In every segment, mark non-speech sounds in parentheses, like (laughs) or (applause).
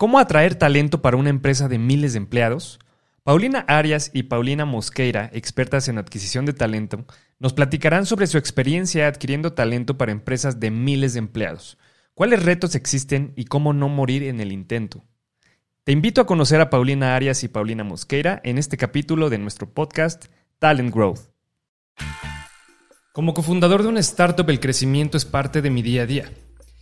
¿Cómo atraer talento para una empresa de miles de empleados? Paulina Arias y Paulina Mosqueira, expertas en adquisición de talento, nos platicarán sobre su experiencia adquiriendo talento para empresas de miles de empleados, cuáles retos existen y cómo no morir en el intento. Te invito a conocer a Paulina Arias y Paulina Mosqueira en este capítulo de nuestro podcast Talent Growth. Como cofundador de una startup, el crecimiento es parte de mi día a día.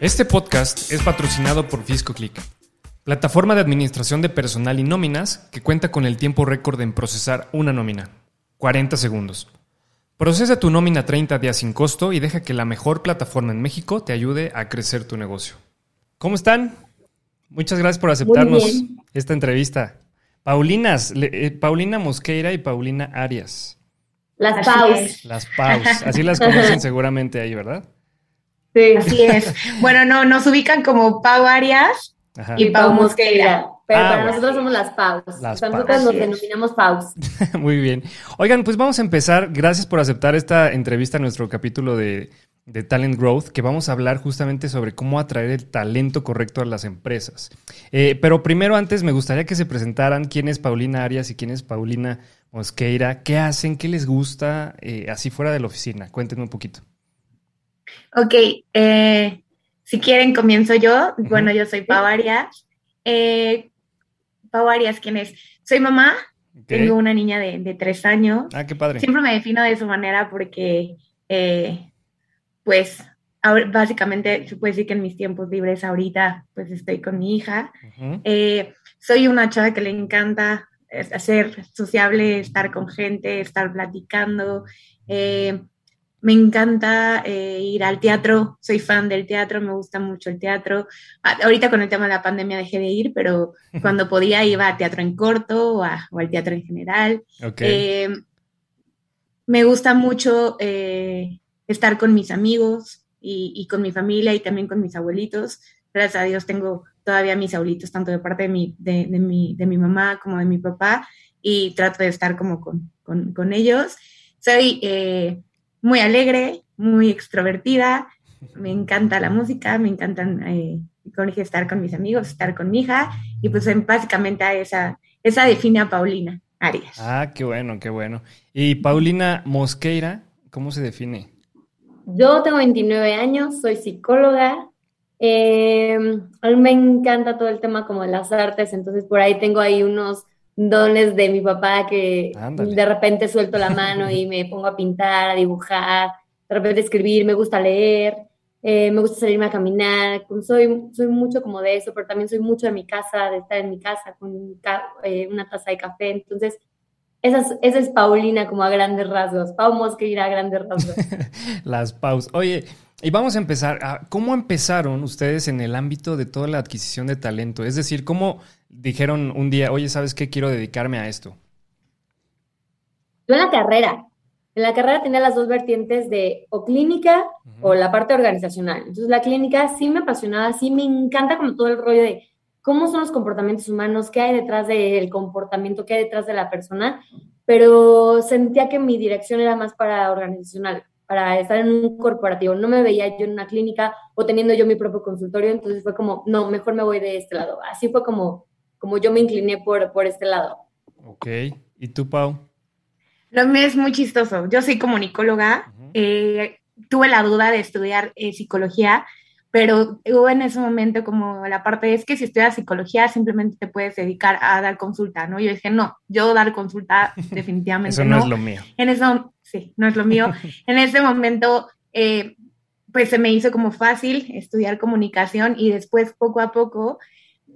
Este podcast es patrocinado por FiscoClick, plataforma de administración de personal y nóminas que cuenta con el tiempo récord en procesar una nómina, 40 segundos. Procesa tu nómina 30 días sin costo y deja que la mejor plataforma en México te ayude a crecer tu negocio. ¿Cómo están? Muchas gracias por aceptarnos esta entrevista. Paulinas, eh, Paulina Mosqueira y Paulina Arias. Las Paus. Las Paus, así las conocen seguramente ahí, ¿verdad? Sí, así es. bueno, no, nos ubican como Pau Arias y Pau Mosqueira. Pero ah, para nosotros somos las Paus. Las nosotros nos denominamos Paus. (laughs) Muy bien. Oigan, pues vamos a empezar. Gracias por aceptar esta entrevista a nuestro capítulo de, Talent Growth, que vamos a hablar justamente sobre cómo atraer el talento correcto a las empresas. Eh, pero primero, antes, me gustaría que se presentaran quién es Paulina Arias y quién es Paulina Mosqueira. ¿Qué hacen? ¿Qué les gusta? Eh, así fuera de la oficina. Cuéntenme un poquito. Ok, eh, si quieren comienzo yo. Bueno, yo soy Pau Arias. Eh, Pau Arias, ¿quién es? Soy mamá, tengo una niña de, tres años. Ah, qué padre. Siempre me defino de su manera porque, eh, pues, básicamente se puede decir que en mis tiempos libres ahorita, pues estoy con mi hija. soy una chava que le encanta hacer sociable, estar con gente, estar platicando. Eh, me encanta eh, ir al teatro, soy fan del teatro, me gusta mucho el teatro. Ah, ahorita con el tema de la pandemia dejé de ir, pero (laughs) cuando podía iba a teatro en corto o, al teatro en general. Eh, me gusta mucho eh, estar con mis amigos y, con mi familia y también con mis abuelitos. Gracias a Dios tengo todavía mis abuelitos, tanto de parte de mi, de, mi, de mi mamá como de mi papá, y trato de estar como con, con, con ellos. Soy muy alegre, muy extrovertida, me encanta la música, me encantan eh, estar con mis amigos, estar con mi hija, y pues básicamente a esa, esa define a Paulina Arias. Ah, qué bueno, qué bueno. Y Paulina Mosqueira, ¿cómo se define? Yo tengo 29 años, soy psicóloga. Em, a mí me encanta todo el tema como de las artes, entonces por ahí tengo ahí unos dones de mi papá que de repente suelto la mano y me pongo a pintar, a dibujar, de repente escribir, me gusta leer, eh, me gusta salirme a caminar, soy, soy mucho como de eso, pero también soy mucho de mi casa, de estar en mi casa con eh, una taza de café, entonces esa es, esa es Paulina como a grandes rasgos, Pau Mosquera a grandes rasgos. (laughs) Las paus. Oye, y vamos a empezar. ¿Cómo empezaron ustedes en el ámbito de toda la adquisición de talento? Es decir, ¿cómo dijeron un día, oye, ¿sabes qué? Quiero dedicarme a esto. Yo en la carrera. En la carrera tenía las dos vertientes de o clínica o la parte organizacional. Entonces la clínica sí me apasionaba, sí me encanta como todo el rollo de cómo son los comportamientos humanos, qué hay detrás del comportamiento, qué hay detrás de la persona, pero sentía que mi dirección era más para organizacional para estar en un corporativo. No me veía yo en una clínica o teniendo yo mi propio consultorio, entonces fue como, no, mejor me voy de este lado. Así fue como, como yo me incliné por, por este lado. Ok. ¿Y tú, Pau? Lo mío es muy chistoso. Yo soy comunicóloga. Eh, tuve la duda de estudiar eh, psicología, pero hubo en ese momento como la parte es que si estudias psicología simplemente te puedes dedicar a dar consulta, ¿no? Yo dije, no, yo dar consulta (laughs) definitivamente eso no. es lo mío. En eso, sí, no es lo mío. (laughs) en ese momento, eh, pues se me hizo como fácil estudiar comunicación y después poco a poco,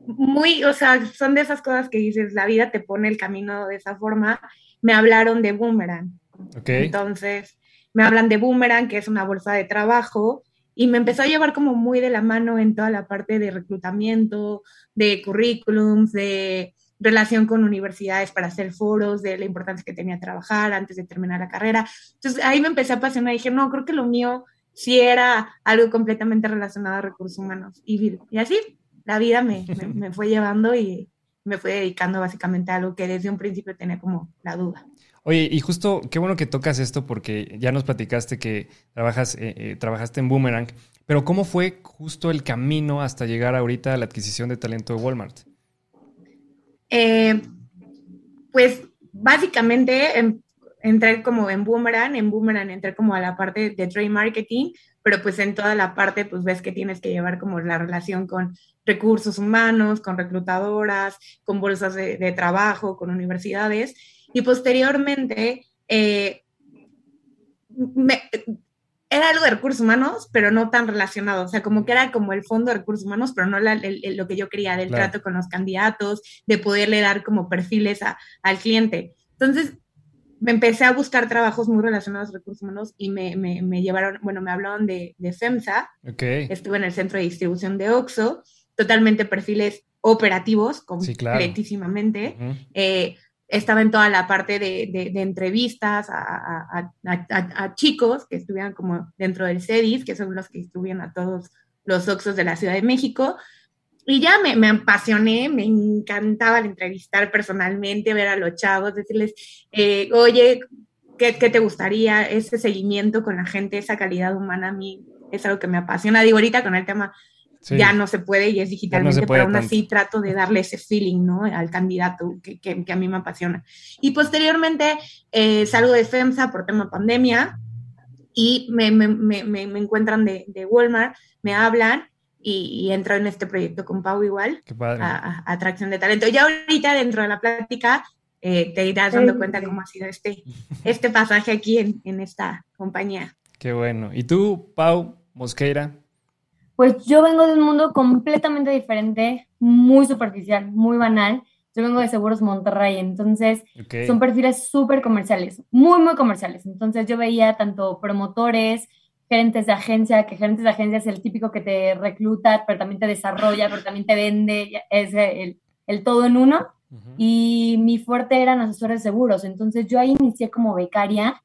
muy, o sea, son de esas cosas que dices, la vida te pone el camino de esa forma. Me hablaron de Boomerang. Okay. Entonces, me hablan de Boomerang, que es una bolsa de trabajo y me empezó a llevar como muy de la mano en toda la parte de reclutamiento, de currículums, de relación con universidades para hacer foros, de la importancia que tenía trabajar antes de terminar la carrera. Entonces ahí me empecé a apasionar y dije, no, creo que lo mío sí era algo completamente relacionado a recursos humanos. Y, así la vida me, me, fue llevando y me fue dedicando básicamente a algo que desde un principio tenía como la duda. Oye, y justo qué bueno que tocas esto porque ya nos platicaste que trabajas, eh, eh, trabajaste en Boomerang, pero ¿cómo fue justo el camino hasta llegar ahorita a la adquisición de talento de Walmart? Eh, pues básicamente em, entré como en Boomerang, en Boomerang entré como a la parte de trade marketing, pero pues en toda la parte pues ves que tienes que llevar como la relación con recursos humanos, con reclutadoras, con bolsas de, trabajo, con universidades y posteriormente eh, era algo de recursos humanos, pero no tan relacionado. O sea, como que era como el fondo de recursos humanos, pero no lo que yo quería del trato con los candidatos, de poderle dar como perfiles al cliente. Entonces, me empecé a buscar trabajos muy relacionados a recursos humanos y me, me, llevaron, bueno, me hablaron de, de FEMSA. Estuve en el centro de distribución de OXO, totalmente perfiles operativos, completísimamente estaba en toda la parte de, entrevistas a, chicos que estuvieran como dentro del CEDIS, que son los que estuvieron a todos los Oxos de la Ciudad de México. Y ya me, me apasioné, me encantaba entrevistar personalmente, ver a los chavos, decirles, eh, oye, ¿qué, ¿qué, te gustaría? Ese seguimiento con la gente, esa calidad humana a mí es algo que me apasiona. Digo, ahorita con el tema ya no se puede y es digitalmente, pero aún así trato de darle ese feeling, ¿no? Al candidato que, que, a mí me apasiona. Y posteriormente eh, salgo de FEMSA por tema pandemia y me, me, me, me encuentran de, de, Walmart, me hablan y, entro en este proyecto con Pau igual, A, atracción de talento. Ya ahorita dentro de la plática eh, te irás dando cuenta cómo ha sido este, este pasaje aquí en, en esta compañía. Qué bueno. ¿Y tú, Pau Mosqueira? Pues yo vengo de un mundo completamente diferente, muy superficial, muy banal. Yo vengo de Seguros Monterrey, entonces son perfiles súper comerciales, muy, muy comerciales. Entonces yo veía tanto promotores, gerentes de agencia, que gerentes de agencia es el típico que te recluta, pero también te desarrolla, pero también te vende, es el, el todo en uno. Y mi fuerte eran asesores de seguros. Entonces yo ahí inicié como becaria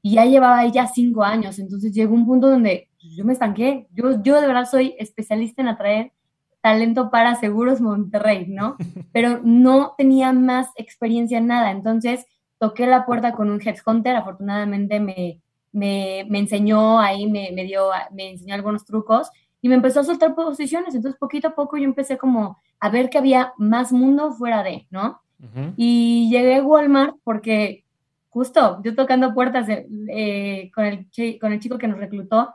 y ya llevaba ahí ya cinco años. Entonces llegó un punto donde yo me estanqué. Yo, yo de verdad soy especialista en atraer talento para Seguros Monterrey, ¿no? (laughs) Pero no tenía más experiencia en nada. Entonces toqué la puerta con un headhunter. Afortunadamente me, me, me enseñó ahí, me, me, dio, me enseñó algunos trucos y me empezó a soltar posiciones. Entonces poquito a poco yo empecé como a ver que había más mundo fuera de, ¿no? Y llegué a Walmart porque justo yo tocando puertas eh, con, el, con el chico que nos reclutó,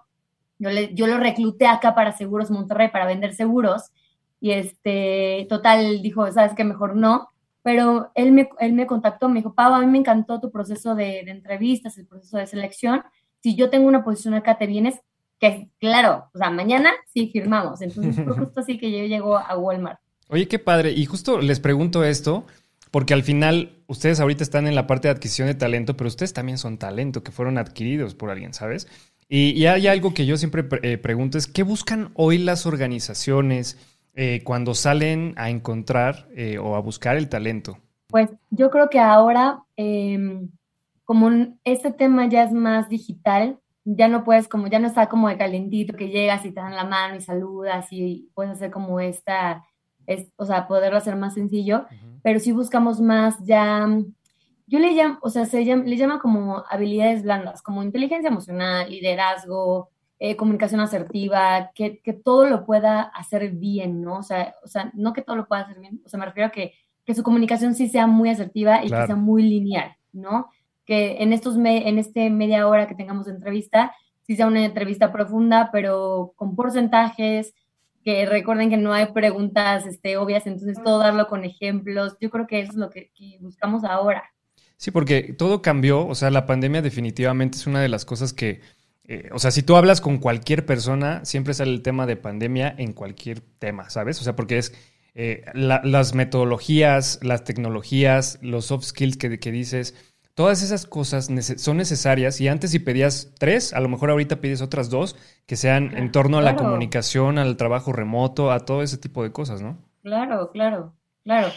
yo, le, yo lo recluté acá para Seguros Monterrey, para vender seguros, y este, total, dijo, sabes que mejor no, pero él me, él me contactó, me dijo, Pau, a mí me encantó tu proceso de, entrevistas, el proceso de selección, si yo tengo una posición acá, te vienes, que claro, o sea, mañana sí firmamos, entonces fue justo así que yo llego a Walmart. Oye, qué padre, y justo les pregunto esto, porque al final ustedes ahorita están en la parte de adquisición de talento, pero ustedes también son talento que fueron adquiridos por alguien, ¿sabes? Y, hay algo que yo siempre eh, pregunto es, ¿qué buscan hoy las organizaciones eh, cuando salen a encontrar eh, o a buscar el talento? Pues yo creo que ahora, em, como este tema ya es más digital, ya no puedes, como ya no está como de calentito, que llegas y te dan la mano y saludas y puedes hacer como esta, es, o sea, poderlo hacer más sencillo, pero si buscamos más ya yo le llamo, o sea, se llama, le llama como habilidades blandas, como inteligencia emocional, liderazgo, eh, comunicación asertiva, que, que, todo lo pueda hacer bien, ¿no? O sea, o sea, no que todo lo pueda hacer bien, o sea, me refiero a que, que su comunicación sí sea muy asertiva y que sea muy lineal, ¿no? Que en, estos en este media hora que tengamos de entrevista, sí sea una entrevista profunda, pero con porcentajes, que recuerden que no hay preguntas este, obvias, entonces todo darlo con ejemplos. Yo creo que eso es lo que buscamos ahora. Sí, porque todo cambió, o sea, la pandemia definitivamente es una de las cosas que, eh, o sea, si tú hablas con cualquier persona, siempre sale el tema de pandemia en cualquier tema, ¿sabes? O sea, porque es eh, las metodologías, las tecnologías, los soft skills que, que dices, todas esas cosas son necesarias y antes si pedías tres, a lo mejor ahorita pides otras dos que sean en torno a la comunicación, al trabajo remoto, a todo ese tipo de cosas, ¿no? Claro, claro, claro.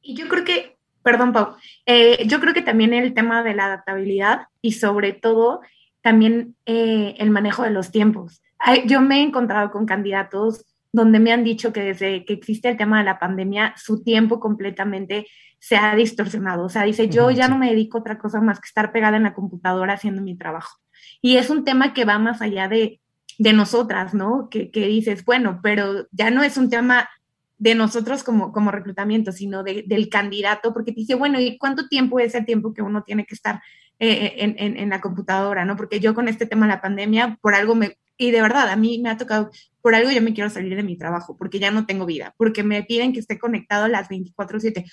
Y yo creo que, perdón, Pau, eh, yo creo que también el tema de la adaptabilidad y sobre todo también eh, el manejo de los tiempos. Yo me he encontrado con candidatos donde me han dicho que desde que existe el tema de la pandemia, su tiempo completamente se ha distorsionado. O sea, dice, yo ya no me dedico a otra cosa más que estar pegada en la computadora haciendo mi trabajo. Y es un tema que va más allá de, de nosotras, ¿no? Que, que, dices, bueno, pero ya no es un tema de nosotros como, como reclutamiento, sino de, del candidato, porque te dice, bueno, ¿y cuánto tiempo es el tiempo que uno tiene que estar eh, en, en, en, la computadora, ¿no? Porque yo con este tema de la pandemia, por algo me, y de verdad, a mí me ha tocado, por algo yo me quiero salir de mi trabajo, porque ya no tengo vida, porque me piden que esté conectado a las 24/7.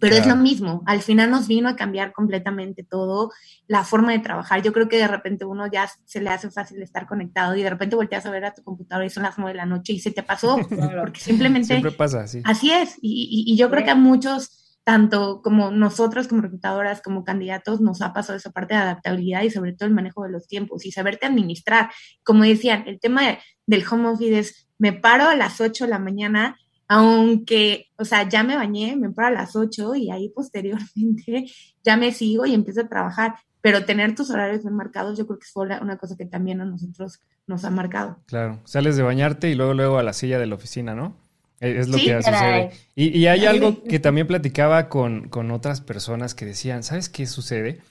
Pero es lo mismo, al final nos vino a cambiar completamente todo, la forma de trabajar. Yo creo que de repente uno ya se le hace fácil estar conectado y de repente volteas a ver a tu computadora y son las nueve de la noche y se te pasó, (laughs) porque simplemente... Siempre pasa así. Así es, y, y, y yo creo que a muchos tanto como nosotros como reclutadoras, como candidatos, nos ha pasado esa parte de adaptabilidad y sobre todo el manejo de los tiempos y saberte administrar. Como decían, el tema del home office es, me paro a las 8 de la mañana, aunque, o sea, ya me bañé, me paro a las 8 y ahí posteriormente (laughs) ya me sigo y empiezo a trabajar. Pero tener tus horarios bien marcados, yo creo que es una cosa que también a nosotros nos ha marcado. Claro, sales de bañarte y luego, luego a la silla de la oficina, ¿no? Es lo que sucede. Y, y, hay algo que también platicaba con, con, otras personas que decían, ¿sabes qué sucede?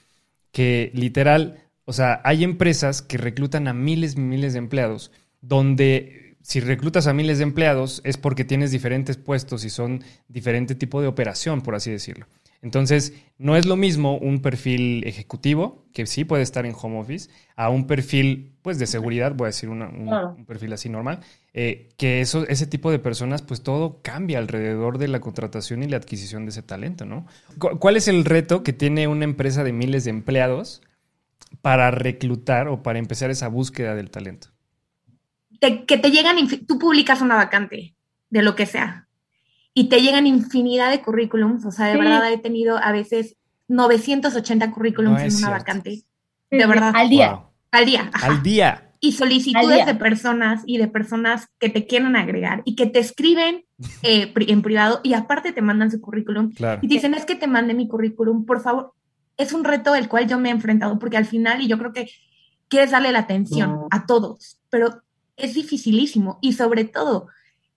Que literal, o sea, hay empresas que reclutan a miles y miles de empleados, donde si reclutas a miles de empleados es porque tienes diferentes puestos y son diferente tipo de operación, por así decirlo. Entonces, no es lo mismo un perfil ejecutivo, que sí puede estar en home office, a un perfil pues de seguridad, voy a decir un, perfil así normal, eh, que eso, ese tipo de personas, pues todo cambia alrededor de la contratación y la adquisición de ese talento, ¿no? ¿Cuál es el reto que tiene una empresa de miles de empleados para reclutar o para empezar esa búsqueda del talento? Que te llegan, tú publicas una vacante de lo que sea, y te llegan infinidad de currículums, o sea, de verdad he tenido a veces 980 currículums en una vacante, de verdad. Al día. Al día. Al día. Y solicitudes de personas y de personas que te quieren agregar y que te escriben (laughs) eh, en privado y aparte te mandan su currículum y dicen, es que te mande mi currículum, por favor. Es un reto el cual yo me he enfrentado porque al final, y yo creo que quieres darle la atención a todos, pero es dificilísimo y sobre todo,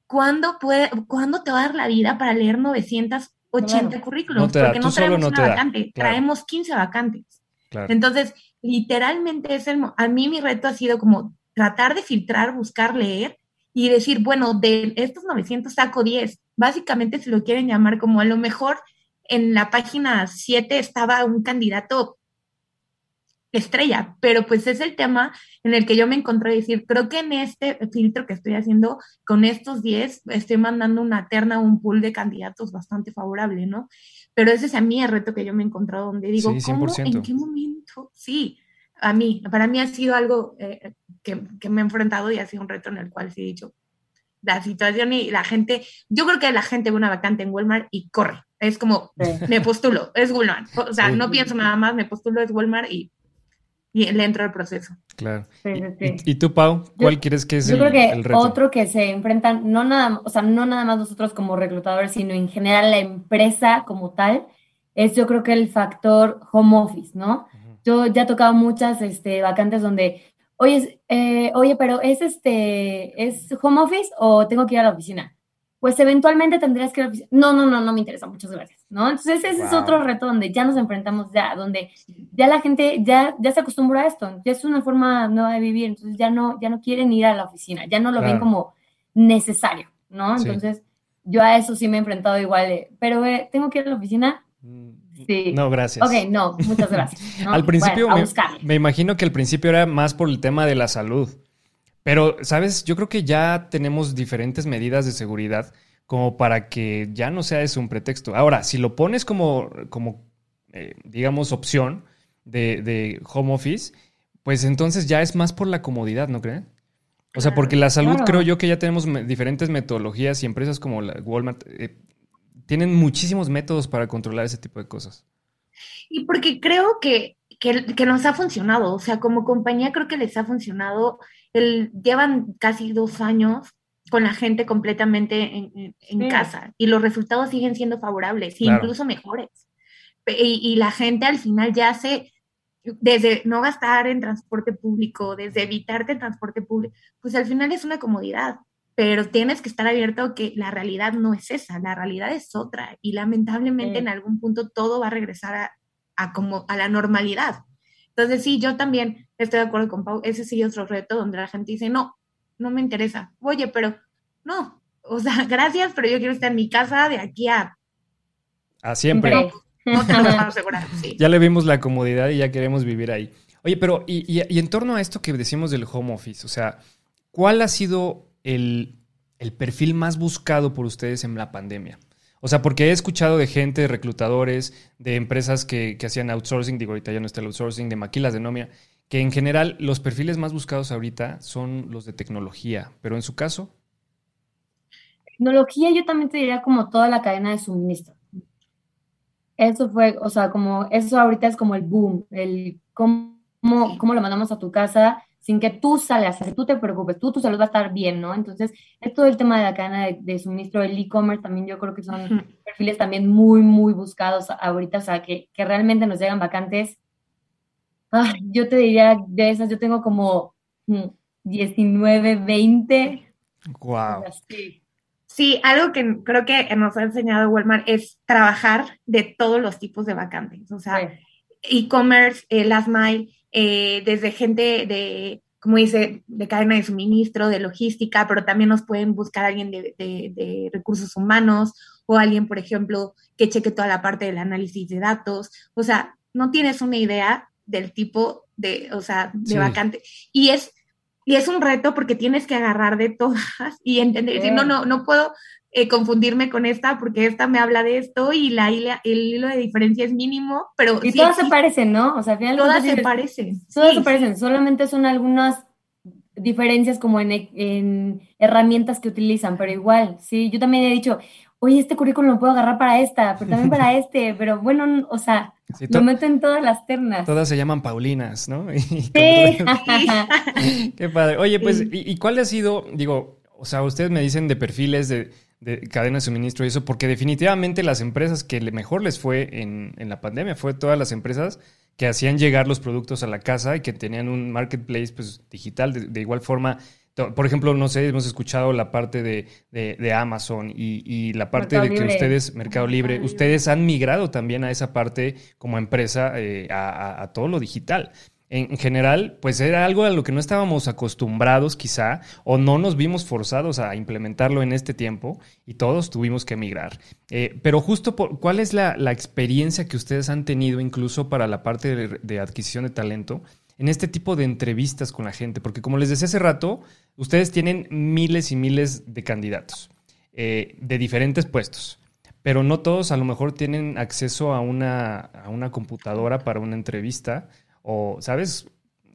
¿cuándo, puede, ¿cuándo te va a dar la vida para leer 980 currículums? Porque no traemos una vacante, traemos 15 vacantes. Entonces, literalmente es el, a mí mi reto ha sido como tratar de filtrar, buscar, leer y decir, bueno, de estos 900 saco 10. Básicamente se lo quieren llamar como a lo mejor en la página 7 estaba un candidato estrella, pero pues es el tema en el que yo me encontré decir, creo que en este filtro que estoy haciendo con estos 10 estoy mandando una terna, un pool de candidatos bastante favorable, ¿no? Pero ese es a mí el reto que yo me he encontrado donde digo, ¿cómo, en qué momento? Sí, a mí, para mí ha sido algo eh, que, que, me he enfrentado y ha sido un reto en el cual sí he dicho, la situación y la gente, yo creo que la gente ve una vacante en Walmart y corre. Es como, me postulo, es Walmart. O sea, no pienso nada más, me postulo, es Walmart y y le entra el proceso. Claro. ¿Y, tú, Pau, cuál quieres que es yo creo que Otro que se enfrentan, no nada, o sea, no nada más nosotros como reclutadores, sino en general la empresa como tal, es yo creo que el factor home office, ¿no? Yo ya he tocado muchas este, vacantes donde, oye, eh, oye, pero ¿es este, es home office o tengo que ir a la oficina? Pues eventualmente tendrías que... No, no, no, no me interesa, muchas gracias, ¿no? Entonces ese es otro reto donde ya nos enfrentamos ya, donde ya la gente ya, ya se acostumbra a esto, ya es una forma nueva de vivir, entonces ya no, ya no quieren ir a la oficina, ya no lo ven como necesario, ¿no? Entonces yo a eso sí me he enfrentado igual, pero eh, ¿tengo que ir a la oficina? Mm, sí. No, gracias. Ok, no, muchas gracias. (laughs) al principio me, me imagino que al principio era más por el tema de la salud. Pero, ¿sabes? Yo creo que ya tenemos diferentes medidas de seguridad como para que ya no sea eso un pretexto. Ahora, si lo pones como, como eh, digamos, opción de, home office, pues entonces ya es más por la comodidad, ¿no creen? O sea, porque la salud creo yo que ya tenemos diferentes metodologías y empresas como la Walmart eh, tienen muchísimos métodos para controlar ese tipo de cosas. Y porque creo que, que, nos ha funcionado, o sea, como compañía creo que les ha funcionado. El, llevan casi dos años con la gente completamente en, casa y los resultados siguen siendo favorables, e incluso mejores. Y, y, la gente al final ya se, desde no gastar en transporte público, desde evitarte el transporte público, pues al final es una comodidad, pero tienes que estar abierto a que la realidad no es esa, la realidad es otra y lamentablemente en algún punto todo va a regresar a, a, como a la normalidad. Entonces sí, yo también estoy de acuerdo con Pau, ese sí es otro reto donde la gente dice, no, no me interesa, oye, pero no, o sea, (laughs) gracias, pero yo quiero estar en mi casa de aquí a... A siempre. (laughs) Ya le vimos la comodidad y ya queremos vivir ahí. Oye, pero y, en torno a esto que decimos del home office, o sea, ¿cuál ha sido el, perfil más buscado por ustedes en la pandemia? O sea, porque he escuchado de gente, de reclutadores, de empresas que, hacían outsourcing, digo, ahorita ya no está el outsourcing, de maquilas de nomia, que en general los perfiles más buscados ahorita son los de tecnología, pero en su caso. Tecnología yo también te diría como toda la cadena de suministro. Eso fue, o sea, como eso ahorita es como el boom, el cómo, cómo lo mandamos a tu casa sin que tú salgas, que tú te preocupes, tú tu salud va a estar bien, ¿no? Entonces, es todo el tema de la cadena de, suministro del e-commerce también yo creo que son perfiles también muy, muy buscados ahorita, o sea, que, que realmente nos llegan vacantes. Ah, yo te diría, de esas yo tengo como 19, 20. Wow. Sí, algo que creo que nos ha enseñado Walmart es trabajar de todos los tipos de vacantes, o sea, e-commerce, eh, last mile, eh, desde gente de, como dice, de cadena de suministro, de logística, pero también nos pueden buscar alguien de, de, recursos humanos o alguien, por ejemplo, que cheque toda la parte del análisis de datos. O sea, no tienes una idea del tipo de, o sea, de vacante. Y es y es un reto porque tienes que agarrar de todas (laughs) y entender, decir, no, no, no puedo eh, confundirme con esta porque esta me habla de esto y la, el hilo de diferencia es mínimo, pero... Y todas se parecen, ¿no? O sea, al final... Todas se parecen. Todas se parecen, solamente son algunas diferencias como en, en, herramientas que utilizan, pero igual, sí, yo también he dicho, oye, este currículum lo puedo agarrar para esta, pero también para (laughs) este, pero bueno, o sea, lo meto en todas las ternas. Todas se llaman Paulinas, ¿no? (laughs) (laughs) sí. Qué padre. Oye, pues, ¿y, cuál ha sido, digo, o sea, ustedes me dicen de perfiles de, cadena de suministro y eso, porque definitivamente las empresas que mejor les fue en, en la pandemia fue todas las empresas que hacían llegar los productos a la casa y que tenían un marketplace pues, digital de igual forma. Por ejemplo, no sé, hemos escuchado la parte de, Amazon y, la parte de que ustedes, Mercado Libre, ustedes han migrado también a esa parte como empresa eh, a, todo lo digital. En, general, pues era algo a lo que no estábamos acostumbrados quizá o no nos vimos forzados a implementarlo en este tiempo y todos tuvimos que migrar. Eh, pero justo, por, ¿cuál es la, experiencia que ustedes han tenido incluso para la parte de adquisición de talento? en este tipo de entrevistas con la gente? Porque como les decía hace rato, ustedes tienen miles y miles de candidatos eh, de diferentes puestos, pero no todos a lo mejor tienen acceso a una, a una computadora para una entrevista o, ¿sabes?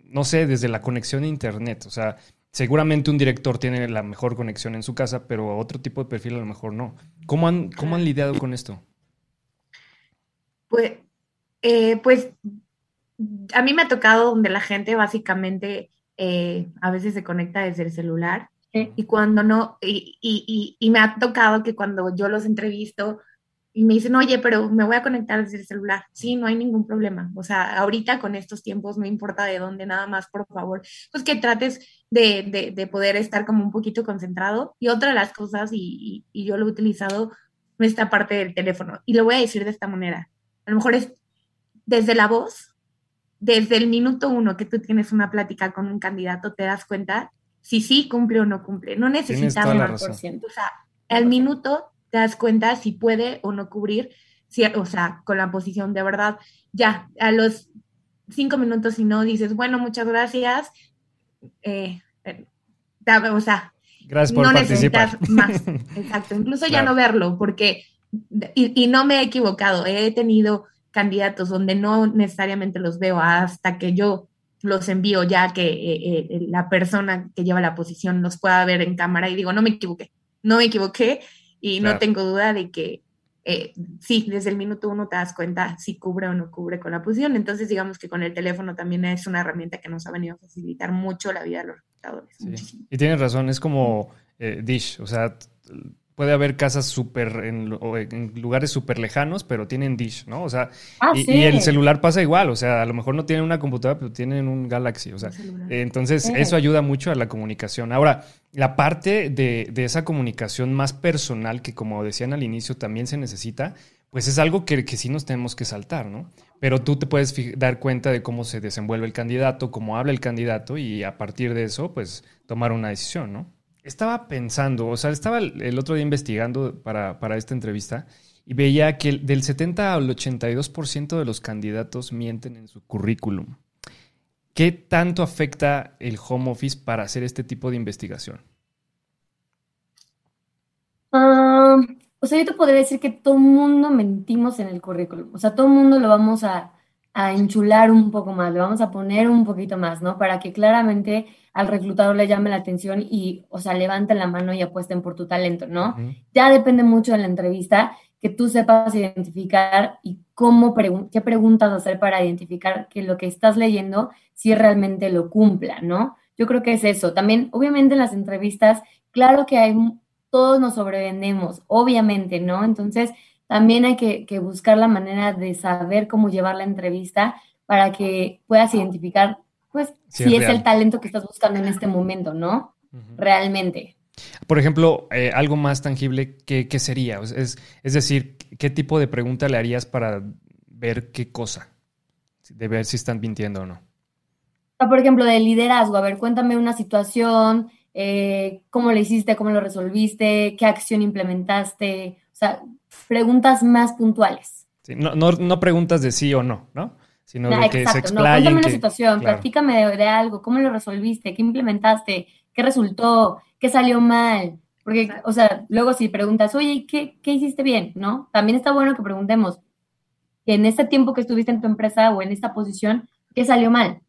No sé, desde la conexión a Internet. O sea, seguramente un director tiene la mejor conexión en su casa, pero otro tipo de perfil a lo mejor no. ¿Cómo han, cómo han lidiado con esto? Pues, eh, pues a mí me ha tocado donde la gente básicamente eh, a veces se conecta desde el celular y cuando no, y, y, y, me ha tocado que cuando yo los entrevisto y me dicen, oye, pero me voy a conectar desde el celular. Sí, no hay ningún problema. O sea, ahorita con estos tiempos, no importa de dónde, nada más, por favor, pues que trates de, de, de poder estar como un poquito concentrado. Y otra de las cosas, y, y yo lo he utilizado, esta parte del teléfono. Y lo voy a decir de esta manera. A lo mejor es desde la voz, desde el minuto uno que tú tienes una plática con un candidato, te das cuenta si sí cumple o no cumple. No necesitas un por ciento. O sea, al minuto te das cuenta si puede o no cubrir, si, o sea, con la posición de verdad. Ya, a los cinco minutos, si no, dices, bueno, muchas gracias. Eh, eh o sea, gracias por no necesitas más. (laughs) Exacto. Incluso ya no verlo, porque, y, y no me he equivocado, he tenido candidatos donde no necesariamente los veo hasta que yo los envío ya que eh, eh, la persona que lleva la posición los pueda ver en cámara y digo, no me equivoqué, no me equivoqué y no tengo duda de que eh, sí, desde el minuto uno te das cuenta si cubre o no cubre con la posición. Entonces, digamos que con el teléfono también es una herramienta que nos ha venido a facilitar mucho la vida de los reclutadores. Y tienes razón, es como eh, Dish, o sea, puede haber casas súper en, lugares súper lejanos, pero tienen dish, ¿no? O sea, ah, y, el celular pasa igual, o sea, a lo mejor no tienen una computadora, pero tienen un Galaxy, o sea, entonces eso ayuda mucho a la comunicación. Ahora, la parte de, esa comunicación más personal, que como decían al inicio, también se necesita, pues es algo que, sí nos tenemos que saltar, ¿no? Pero tú te puedes dar cuenta de cómo se desenvuelve el candidato, cómo habla el candidato y a partir de eso, pues tomar una decisión, ¿no? Estaba pensando, o sea, estaba el, otro día investigando para, esta entrevista y veía que del 70 al 82% de los candidatos mienten en su currículum. ¿Qué tanto afecta el home office para hacer este tipo de investigación? Ah, o sea, yo te podría decir que todo el mundo mentimos en el currículum. O sea, todo el mundo lo vamos a, a enchular un poco más, lo vamos a poner un poquito más, ¿no? Para que claramente al reclutador le llame la atención y, o sea, levanten la mano y apuesten por tu talento, ¿no? Ya depende mucho de la entrevista que tú sepas identificar y cómo, qué preguntas hacer para identificar que lo que estás leyendo si realmente lo cumpla, ¿no? Yo creo que es eso. También, obviamente, en las entrevistas, claro que hay, todos nos sobrevendemos, obviamente, ¿no? Entonces, también hay que, que buscar la manera de saber cómo llevar la entrevista para que puedas identificar pues si es, el talento que estás buscando en este momento, ¿no? Realmente. Por ejemplo, eh, algo más tangible, ¿qué, sería? Es, es, decir, ¿qué tipo de pregunta le harías para ver qué cosa? De ver si están mintiendo o no. Por ejemplo, de liderazgo. A ver, cuéntame una situación, eh, cómo lo hiciste, cómo lo resolviste, qué acción implementaste. O sea, preguntas más puntuales. no, no, no preguntas de sí o no, ¿no? sino de que se explayen. cuéntame una situación, platícame de, algo, cómo lo resolviste, qué implementaste, qué resultó, qué salió mal. Porque, o sea, luego si preguntas, oye, ¿qué, ¿qué hiciste bien? ¿No? También está bueno que preguntemos, en este tiempo que estuviste en tu empresa o en esta posición, ¿qué salió mal?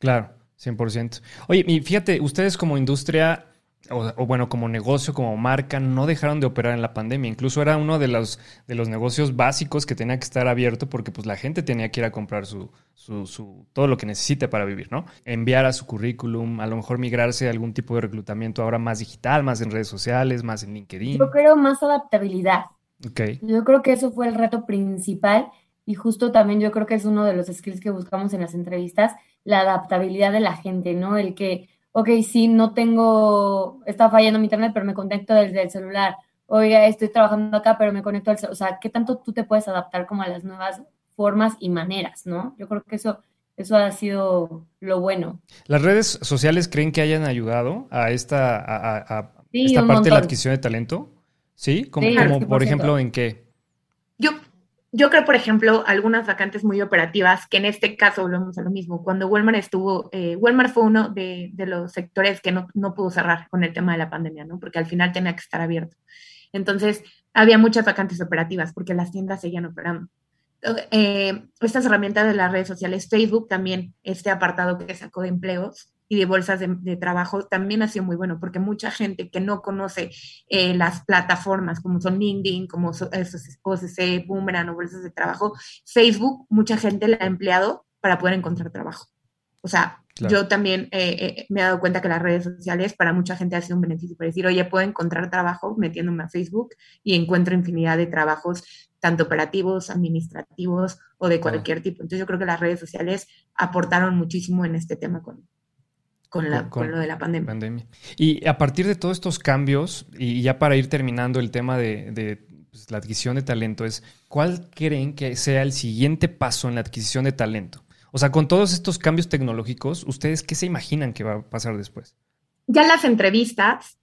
Claro, 100%. Oye, y fíjate, ustedes como industria o, bueno, como negocio, como marca, no dejaron de operar en la pandemia. Incluso era uno de los, de los negocios básicos que tenía que estar abierto porque pues la gente tenía que ir a comprar su, su, su, todo lo que necesite para vivir, ¿no? Enviar a su currículum, a lo mejor migrarse a algún tipo de reclutamiento ahora más digital, más en redes sociales, más en LinkedIn. Yo creo más adaptabilidad. Okay. Yo creo que eso fue el reto principal y justo también yo creo que es uno de los skills que buscamos en las entrevistas, la adaptabilidad de la gente, ¿no? El que ok, sí, no tengo, está fallando mi internet, pero me conecto desde el celular. Oiga, estoy trabajando acá, pero me conecto al celular. O sea, ¿qué tanto tú te puedes adaptar como a las nuevas formas y maneras, no? Yo creo que eso, eso ha sido lo bueno. ¿Las redes sociales creen que hayan ayudado a esta, a, esta parte de la adquisición de talento? ¿Sí? Como, como por ejemplo, ¿en qué? Yo yo creo, por ejemplo, algunas vacantes muy operativas, que en este caso volvemos a lo mismo. Cuando Walmart estuvo, eh, Walmart fue uno de, los sectores que no, no, pudo cerrar con el tema de la pandemia, ¿no? Porque al final tenía que estar abierto. Entonces, había muchas vacantes operativas porque las tiendas seguían operando. Eh, estas herramientas de las redes sociales, Facebook también, este apartado que sacó de empleos, y de bolsas de, trabajo también ha sido muy bueno, porque mucha gente que no conoce eh, las plataformas como son LinkedIn, como OCC, Boomerang o bolsas de trabajo, Facebook, mucha gente la ha empleado para poder encontrar trabajo. O sea, yo también eh, eh, me he dado cuenta que las redes sociales para mucha gente ha sido un beneficio para decir, oye, puedo encontrar trabajo metiéndome a Facebook y encuentro infinidad de trabajos, tanto operativos, administrativos o de cualquier tipo. Entonces yo creo que las redes sociales aportaron muchísimo en este tema con, con, la, con, lo de la pandemia. Y a partir de todos estos cambios, y ya para ir terminando el tema de, pues, la adquisición de talento, es ¿cuál creen que sea el siguiente paso en la adquisición de talento? O sea, con todos estos cambios tecnológicos, ¿ustedes qué se imaginan que va a pasar después? Ya las entrevistas,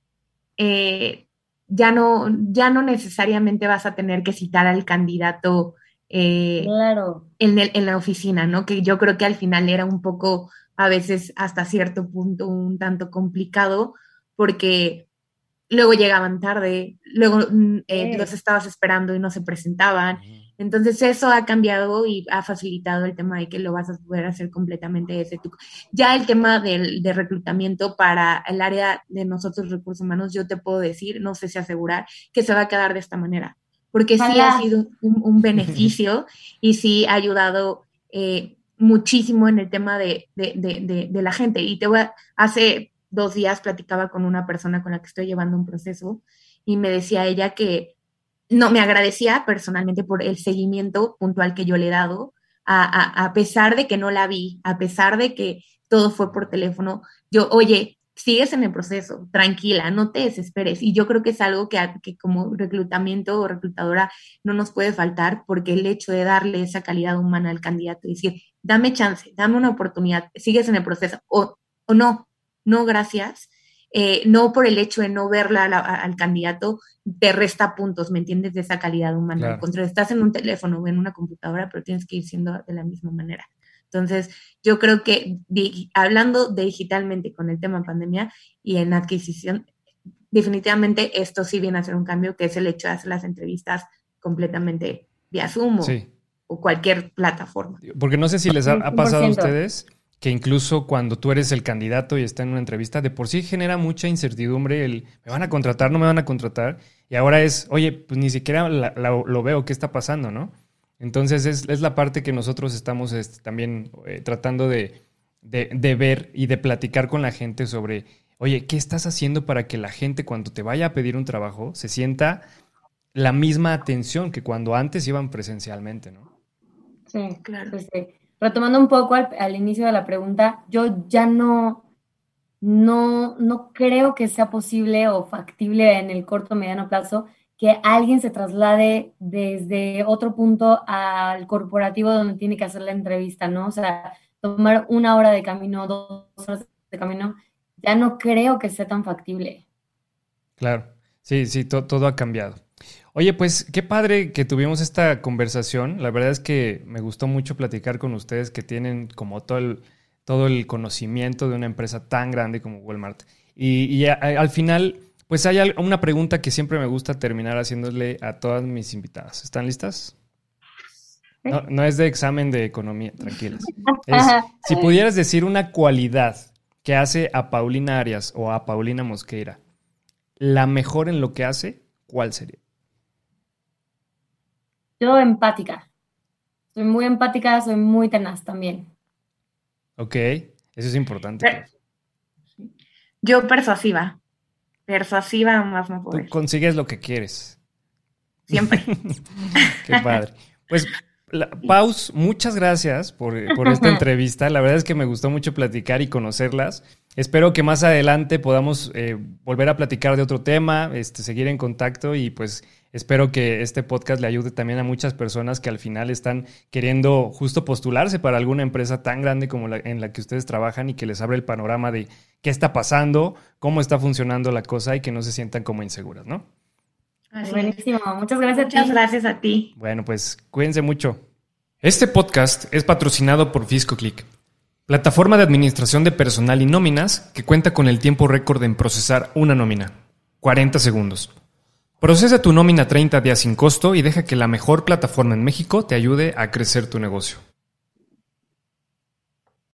eh, ya, no, ya no necesariamente vas a tener que citar al candidato eh, claro. en, en la oficina, ¿no? Que yo creo que al final era un poco a veces hasta cierto punto un tanto complicado porque luego llegaban tarde, luego mm, eh, los estabas esperando y no se presentaban. Entonces eso ha cambiado y ha facilitado el tema de que lo vas a poder hacer completamente desde tu... Ya el tema del, de reclutamiento para el área de nosotros recursos humanos, yo te puedo decir, no sé si asegurar, que se va a quedar de esta manera. porque sí ha sido un, (laughs) beneficio y sí ha ayudado eh, muchísimo en el tema de, la gente. Y te voy hace dos días platicaba con una persona con la que estoy llevando un proceso y me decía ella que no me agradecía personalmente por el seguimiento puntual que yo le he dado, a, a pesar de que no la vi, a pesar de que todo fue por teléfono. Yo, oye, sigues en el proceso, tranquila, no te desesperes. Y yo creo que es algo que, que, como reclutamiento o reclutadora no nos puede faltar porque el hecho de darle esa calidad humana al candidato y decir, dame chance, dame una oportunidad, sigues en el proceso o, o no, no gracias. Eh, no por el hecho de no verla al candidato, te resta puntos, ¿me entiendes? De esa calidad humana. Al contrario, estás en un teléfono o en una computadora, pero tienes que ir siendo de la misma manera. Entonces, yo creo que hablando digitalmente con el tema pandemia y en adquisición, definitivamente esto sí viene a ser un cambio, que es el hecho de hacer las entrevistas completamente vía Zoom o, cualquier plataforma. Porque no sé si les ha, pasado a ustedes que incluso cuando tú eres el candidato y está en una entrevista, de por sí genera mucha incertidumbre el, ¿me van a contratar, no me van a contratar? Y ahora es, oye, pues ni siquiera lo veo, ¿qué está pasando, no? Entonces es, la parte que nosotros estamos este, también eh, tratando de, ver y de platicar con la gente sobre, oye, ¿qué estás haciendo para que la gente cuando te vaya a pedir un trabajo se sienta la misma atención que cuando antes iban presencialmente, ¿no? Sí, claro. Pues, retomando un poco al, inicio de la pregunta, yo ya no, no, no creo que sea posible o factible en el corto o mediano plazo que alguien se traslade desde otro punto al corporativo donde tiene que hacer la entrevista, ¿no? O sea, tomar una hora de camino, dos horas de camino, ya no creo que sea tan factible. Claro, sí, sí, todo ha cambiado. Oye, pues qué padre que tuvimos esta conversación. La verdad es que me gustó mucho platicar con ustedes que tienen como todo el, todo el conocimiento de una empresa tan grande como Walmart. Y, al final pues hay una pregunta que siempre me gusta terminar haciéndole a todas mis invitadas. ¿Están listas? No, es de examen de economía, tranquilas. (laughs) si pudieras decir una cualidad que hace a Paulina Arias o a Paulina Mosqueira la mejor en lo que hace, ¿cuál sería? Yo empática. Soy muy empática, soy muy tenaz también. Ok, eso es importante. Yo persuasiva persuasiva más no Tú consigues lo que quieres. Siempre. (laughs) Qué padre. Pues, Paus, muchas gracias por, esta (laughs) entrevista. La verdad es que me gustó mucho platicar y conocerlas. Espero que más adelante podamos eh, volver a platicar de otro tema, este, seguir en contacto y pues espero que este podcast le ayude también a muchas personas que al final están queriendo justo postularse para alguna empresa tan grande como la en la que ustedes trabajan y que les abre el panorama de qué está pasando, cómo está funcionando la cosa y que no se sientan como inseguras, ¿no? Buenísimo, muchas gracias. Muchas gracias a ti. Bueno, pues cuídense mucho. Este podcast es patrocinado por FiscoClick, plataforma de administración de personal y nóminas que cuenta con el tiempo récord en procesar una nómina, 40 segundos. Procesa tu nómina 30 días sin costo y deja que la mejor plataforma en México te ayude a crecer tu negocio.